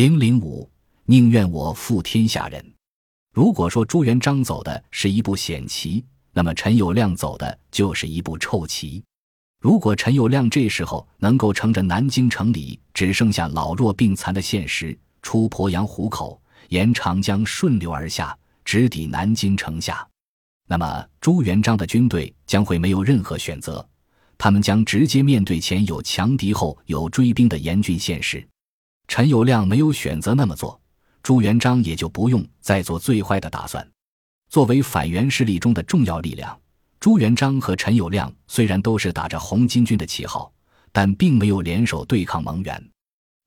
零零五，宁愿我负天下人。如果说朱元璋走的是一步险棋，那么陈友谅走的就是一步臭棋。如果陈友谅这时候能够乘着南京城里只剩下老弱病残的现实，出鄱阳湖口，沿长江顺流而下，直抵南京城下，那么朱元璋的军队将会没有任何选择，他们将直接面对前有强敌后有追兵的严峻现实。陈友谅没有选择那么做，朱元璋也就不用再做最坏的打算。作为反元势力中的重要力量，朱元璋和陈友谅虽然都是打着红巾军的旗号，但并没有联手对抗蒙元。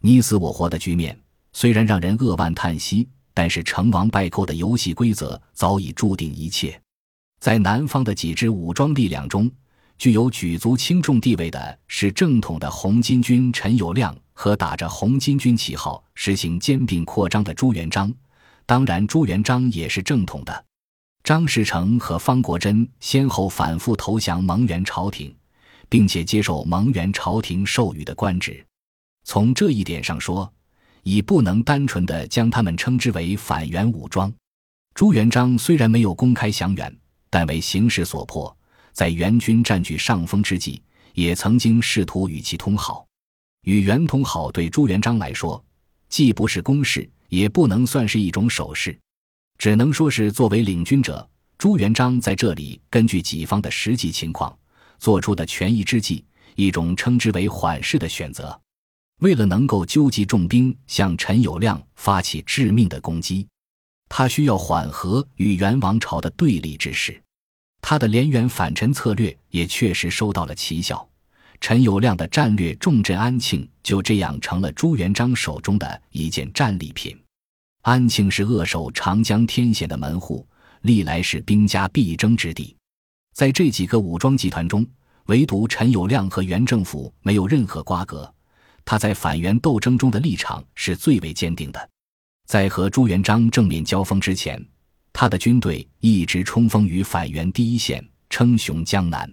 你死我活的局面虽然让人扼腕叹息，但是成王败寇的游戏规则早已注定一切。在南方的几支武装力量中，具有举足轻重地位的是正统的红巾军陈友谅。和打着红巾军旗号实行兼并扩张的朱元璋，当然朱元璋也是正统的。张士诚和方国珍先后反复投降蒙元朝廷，并且接受蒙元朝廷授予的官职。从这一点上说，已不能单纯的将他们称之为反元武装。朱元璋虽然没有公开降元，但为形势所迫，在元军占据上风之际，也曾经试图与其通好。与元通好对朱元璋来说，既不是公事，也不能算是一种守势，只能说是作为领军者，朱元璋在这里根据己方的实际情况做出的权宜之计，一种称之为缓势的选择。为了能够纠集重兵向陈友谅发起致命的攻击，他需要缓和与元王朝的对立之势，他的连元反陈策略也确实收到了奇效。陈友谅的战略重镇安庆，就这样成了朱元璋手中的一件战利品。安庆是扼守长江天险的门户，历来是兵家必争之地。在这几个武装集团中，唯独陈友谅和元政府没有任何瓜葛。他在反元斗争中的立场是最为坚定的。在和朱元璋正面交锋之前，他的军队一直冲锋于反元第一线，称雄江南。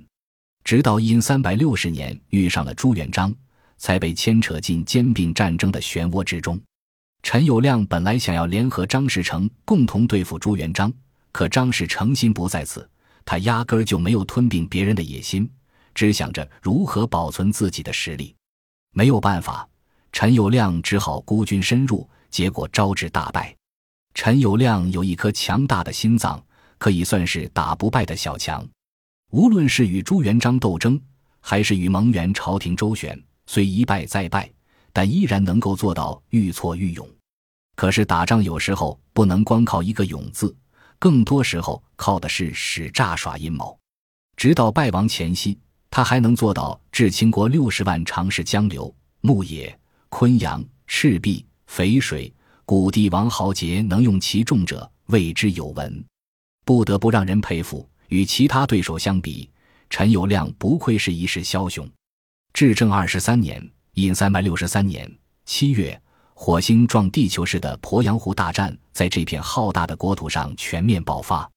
直到因三百六十年遇上了朱元璋，才被牵扯进兼并战争的漩涡之中。陈友谅本来想要联合张士诚共同对付朱元璋，可张士诚心不在此，他压根儿就没有吞并别人的野心，只想着如何保存自己的实力。没有办法，陈友谅只好孤军深入，结果招致大败。陈友谅有一颗强大的心脏，可以算是打不败的小强。无论是与朱元璋斗争，还是与蒙元朝廷周旋，虽一败再败，但依然能够做到愈挫愈勇。可是打仗有时候不能光靠一个“勇”字，更多时候靠的是使诈耍阴谋。直到败亡前夕，他还能做到治秦国六十万常侍江流、牧野、昆阳、赤壁、淝水、古帝王豪杰能用其众者，谓之有闻，不得不让人佩服。与其他对手相比，陈友谅不愧是一世枭雄。至正二十三年（隐三百六十三年）七月，火星撞地球式的鄱阳湖大战在这片浩大的国土上全面爆发。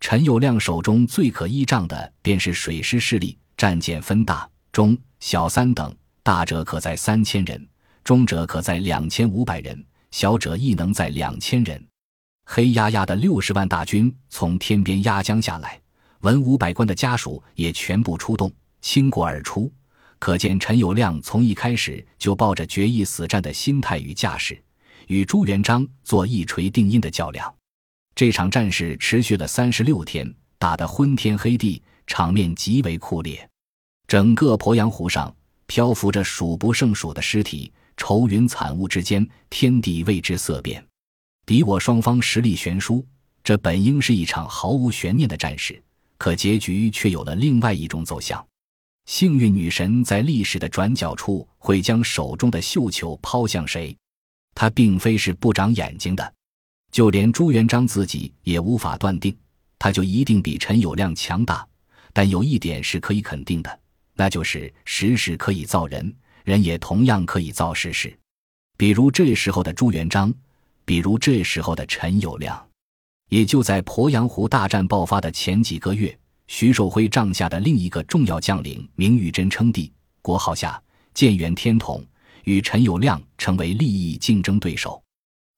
陈友谅手中最可依仗的便是水师势力，战舰分大、中、小三等，大者可载三千人，中者可载两千五百人，小者亦能载两千人。黑压压的六十万大军从天边压江下来。文武百官的家属也全部出动，倾国而出。可见陈友谅从一开始就抱着决一死战的心态与架势，与朱元璋做一锤定音的较量。这场战事持续了三十六天，打得昏天黑地，场面极为酷烈。整个鄱阳湖上漂浮着数不胜数的尸体，愁云惨雾之间，天地为之色变。敌我双方实力悬殊，这本应是一场毫无悬念的战事。可结局却有了另外一种走向，幸运女神在历史的转角处会将手中的绣球抛向谁？她并非是不长眼睛的，就连朱元璋自己也无法断定，他就一定比陈友谅强大。但有一点是可以肯定的，那就是时势可以造人，人也同样可以造时势。比如这时候的朱元璋，比如这时候的陈友谅。也就在鄱阳湖大战爆发的前几个月，徐寿辉帐下的另一个重要将领明玉珍称帝，国号下，建元天统，与陈友谅成为利益竞争对手。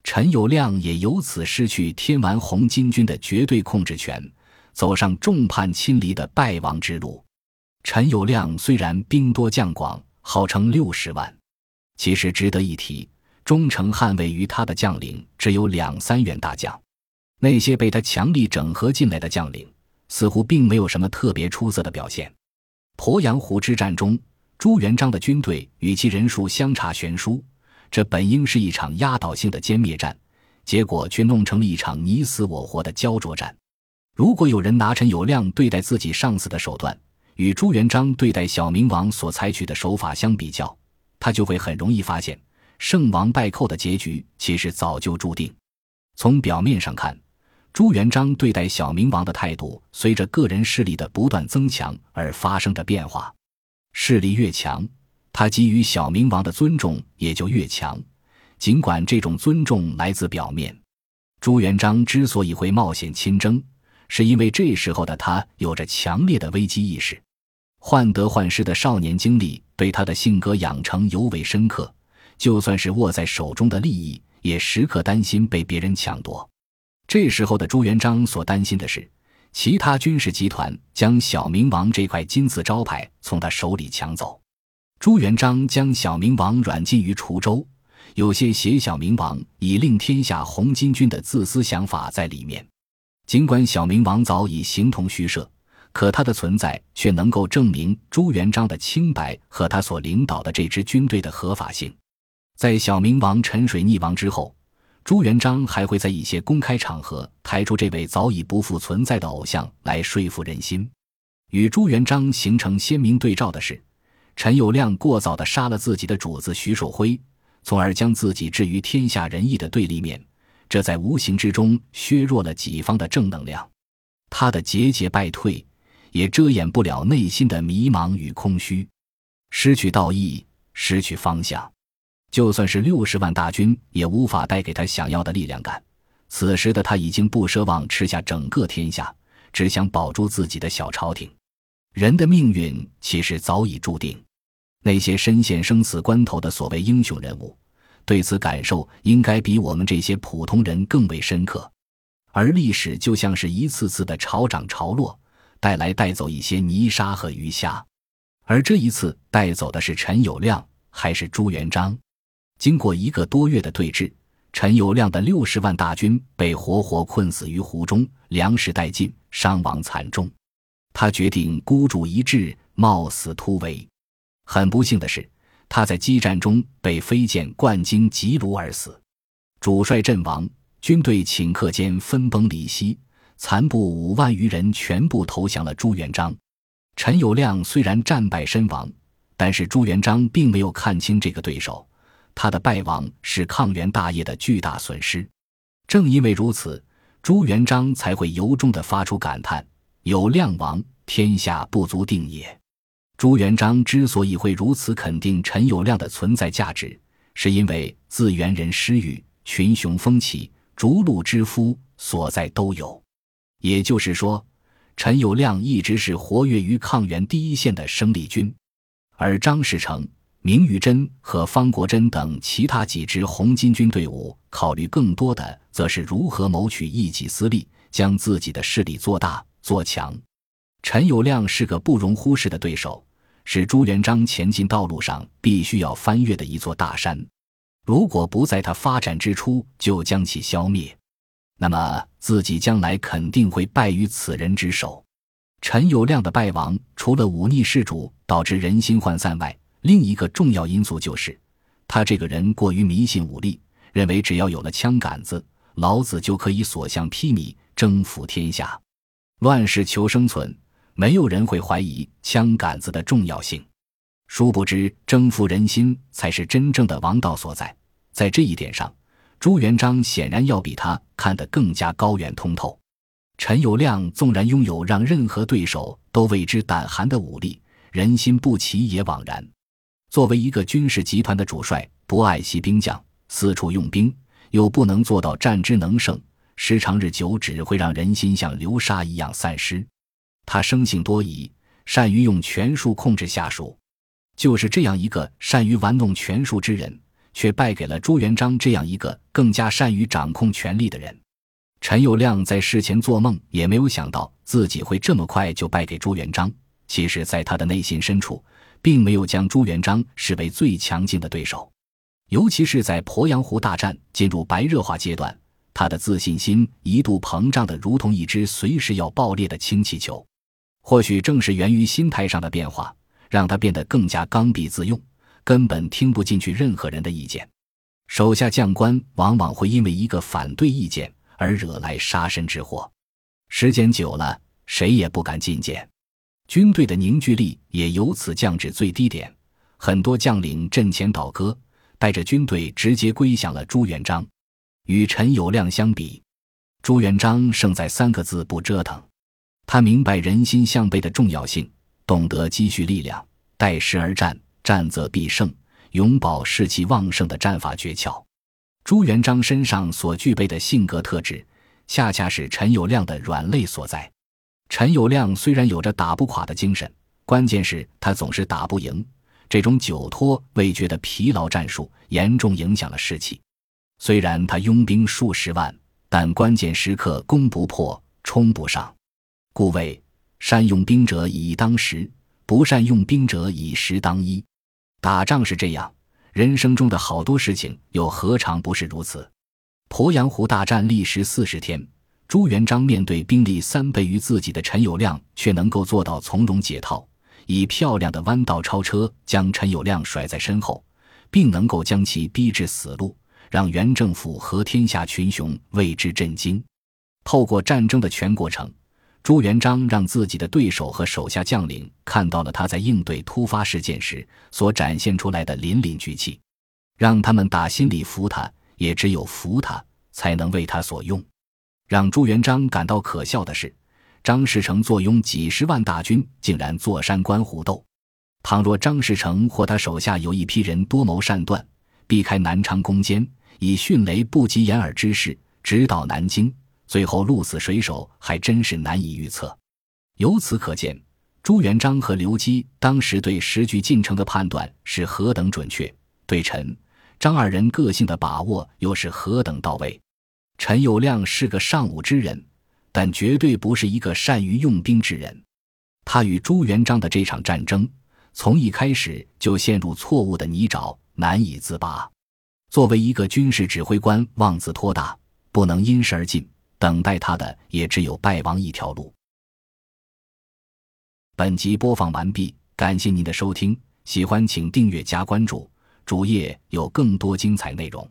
陈友谅也由此失去天完红巾军的绝对控制权，走上众叛亲离的败亡之路。陈友谅虽然兵多将广，号称六十万，其实值得一提，忠诚捍卫于他的将领只有两三员大将。那些被他强力整合进来的将领，似乎并没有什么特别出色的表现。鄱阳湖之战中，朱元璋的军队与其人数相差悬殊。这本应是一场压倒性的歼灭战，结果却弄成了一场你死我活的焦灼战。如果有人拿陈友谅对待自己上司的手段与朱元璋对待小明王所采取的手法相比较，他就会很容易发现，胜王败寇的结局其实早就注定。从表面上看，朱元璋对待小明王的态度随着个人势力的不断增强而发生着变化，势力越强。他给予小明王的尊重也就越强，尽管这种尊重来自表面。朱元璋之所以会冒险亲征，是因为这时候的他有着强烈的危机意识。患得患失的少年经历对他的性格养成尤为深刻，就算是握在手中的利益，也时刻担心被别人抢夺。这时候的朱元璋所担心的是，其他军事集团将小明王这块金字招牌从他手里抢走。朱元璋将小明王软禁于滁州，有些挟小明王以令天下红巾军的自私想法在里面。尽管小明王早已形同虚设，可他的存在却能够证明朱元璋的清白和他所领导的这支军队的合法性。在小明王沉水溺亡之后，朱元璋还会在一些公开场合抬出这位早已不复存在的偶像来说服人心。与朱元璋形成鲜明对照的是。陈友谅过早地杀了自己的主子徐寿辉，从而将自己置于天下仁义的对立面，这在无形之中削弱了己方的正能量。他的节节败退，也遮掩不了内心的迷茫与空虚，失去道义，失去方向。就算是六十万大军，也无法带给他想要的力量感。此时的他已经不奢望吃下整个天下，只想保住自己的小朝廷。人的命运其实早已注定。那些身陷生死关头的所谓英雄人物，对此感受应该比我们这些普通人更为深刻。而历史就像是一次次的潮涨潮落，带来带走一些泥沙和鱼虾。而这一次带走的是陈友谅还是朱元璋？经过一个多月的对峙，陈友谅的六十万大军被活活困死于湖中，粮食殆尽，伤亡惨重。他决定孤注一掷，冒死突围。很不幸的是，他在激战中被飞剑贯经急颅而死，主帅阵亡，军队顷刻间分崩离析，残部五万余人全部投降了朱元璋。陈友谅虽然战败身亡，但是朱元璋并没有看清这个对手，他的败亡是抗元大业的巨大损失。正因为如此，朱元璋才会由衷地发出感叹：“有亮亡，天下不足定也。”朱元璋之所以会如此肯定陈友谅的存在价值，是因为自元人失语，群雄风起，逐鹿之夫所在都有。也就是说，陈友谅一直是活跃于抗元第一线的生力军，而张士诚、明玉珍和方国珍等其他几支红巾军队伍，考虑更多的则是如何谋取一己私利，将自己的势力做大做强。陈友谅是个不容忽视的对手。是朱元璋前进道路上必须要翻越的一座大山，如果不在他发展之初就将其消灭，那么自己将来肯定会败于此人之手。陈友谅的败亡，除了忤逆事主导致人心涣散外，另一个重要因素就是他这个人过于迷信武力，认为只要有了枪杆子，老子就可以所向披靡，征服天下。乱世求生存。没有人会怀疑枪杆子的重要性，殊不知征服人心才是真正的王道所在。在这一点上，朱元璋显然要比他看得更加高远通透。陈友谅纵然拥有让任何对手都为之胆寒的武力，人心不齐也枉然。作为一个军事集团的主帅，不爱惜兵将，四处用兵，又不能做到战之能胜，时长日久，只会让人心像流沙一样散失。他生性多疑，善于用权术控制下属。就是这样一个善于玩弄权术之人，却败给了朱元璋这样一个更加善于掌控权力的人。陈友谅在事前做梦也没有想到自己会这么快就败给朱元璋。其实，在他的内心深处，并没有将朱元璋视为最强劲的对手，尤其是在鄱阳湖大战进入白热化阶段，他的自信心一度膨胀的如同一只随时要爆裂的氢气球。或许正是源于心态上的变化。让他变得更加刚愎自用，根本听不进去任何人的意见。手下将官往往会因为一个反对意见而惹来杀身之祸，时间久了，谁也不敢进谏，军队的凝聚力也由此降至最低点。很多将领阵前倒戈，带着军队直接归降了朱元璋。与陈友谅相比，朱元璋胜在三个字：不折腾。他明白人心向背的重要性。懂得积蓄力量，待时而战，战则必胜，永葆士气旺盛的战法诀窍。朱元璋身上所具备的性格特质，恰恰是陈友谅的软肋所在。陈友谅虽然有着打不垮的精神，关键是他总是打不赢。这种久拖未决的疲劳战术，严重影响了士气。虽然他拥兵数十万，但关键时刻攻不破，冲不上，故谓。善用兵者以当时，不善用兵者以时当一。打仗是这样，人生中的好多事情又何尝不是如此？鄱阳湖大战历时四十天，朱元璋面对兵力三倍于自己的陈友谅，却能够做到从容解套，以漂亮的弯道超车将陈友谅甩在身后，并能够将其逼至死路，让原政府和天下群雄为之震惊。透过战争的全过程。朱元璋让自己的对手和手下将领看到了他在应对突发事件时所展现出来的凛凛巨气，让他们打心里服他，也只有服他才能为他所用。让朱元璋感到可笑的是，张士诚坐拥几十万大军，竟然坐山观虎斗。倘若张士诚或他手下有一批人多谋善断，避开南昌攻坚，以迅雷不及掩耳之势直捣南京。最后鹿死谁手还真是难以预测。由此可见，朱元璋和刘基当时对时局进程的判断是何等准确，对陈、张二人个性的把握又是何等到位。陈友谅是个尚武之人，但绝对不是一个善于用兵之人。他与朱元璋的这场战争，从一开始就陷入错误的泥沼，难以自拔。作为一个军事指挥官，妄自托大，不能因时而进。等待他的也只有败亡一条路。本集播放完毕，感谢您的收听，喜欢请订阅加关注，主页有更多精彩内容。